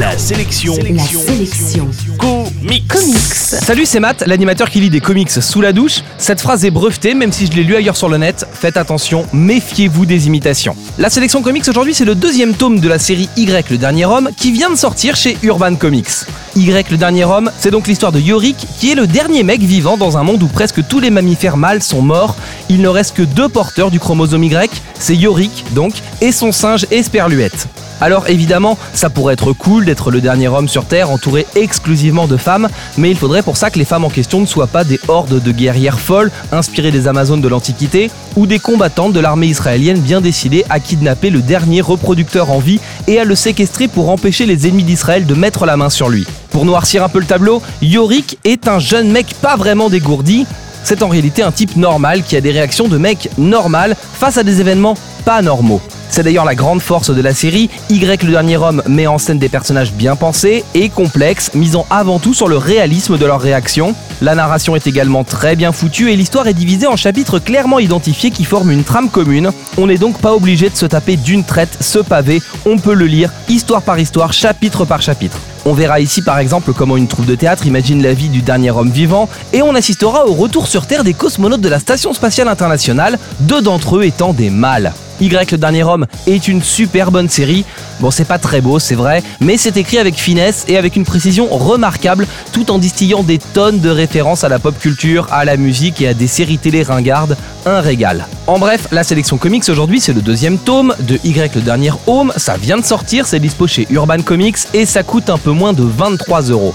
La sélection. La sélection. Comics. Comics. Salut, c'est Matt, l'animateur qui lit des comics sous la douche. Cette phrase est brevetée, même si je l'ai lu ailleurs sur le net. Faites attention, méfiez-vous des imitations. La sélection comics aujourd'hui, c'est le deuxième tome de la série Y, le dernier homme, qui vient de sortir chez Urban Comics. Y, le dernier homme, c'est donc l'histoire de Yorick, qui est le dernier mec vivant dans un monde où presque tous les mammifères mâles sont morts. Il ne reste que deux porteurs du chromosome Y, c'est Yorick, donc, et son singe Esperluette. Alors évidemment, ça pourrait être cool d'être le dernier homme sur Terre entouré exclusivement de femmes, mais il faudrait pour ça que les femmes en question ne soient pas des hordes de guerrières folles inspirées des Amazones de l'Antiquité, ou des combattantes de l'armée israélienne bien décidées à kidnapper le dernier reproducteur en vie et à le séquestrer pour empêcher les ennemis d'Israël de mettre la main sur lui. Pour noircir un peu le tableau, Yorick est un jeune mec pas vraiment dégourdi, c'est en réalité un type normal qui a des réactions de mec normal face à des événements pas normaux. C'est d'ailleurs la grande force de la série, Y le dernier homme met en scène des personnages bien pensés et complexes, misant avant tout sur le réalisme de leurs réactions. La narration est également très bien foutue et l'histoire est divisée en chapitres clairement identifiés qui forment une trame commune. On n'est donc pas obligé de se taper d'une traite ce pavé, on peut le lire histoire par histoire, chapitre par chapitre. On verra ici par exemple comment une troupe de théâtre imagine la vie du dernier homme vivant et on assistera au retour sur Terre des cosmonautes de la Station Spatiale Internationale, deux d'entre eux étant des mâles. Y le dernier homme est une super bonne série. Bon, c'est pas très beau, c'est vrai, mais c'est écrit avec finesse et avec une précision remarquable, tout en distillant des tonnes de références à la pop culture, à la musique et à des séries télé ringardes. Un régal. En bref, la sélection comics aujourd'hui, c'est le deuxième tome de Y le dernier home. Ça vient de sortir, c'est dispo chez Urban Comics et ça coûte un peu moins de 23 euros.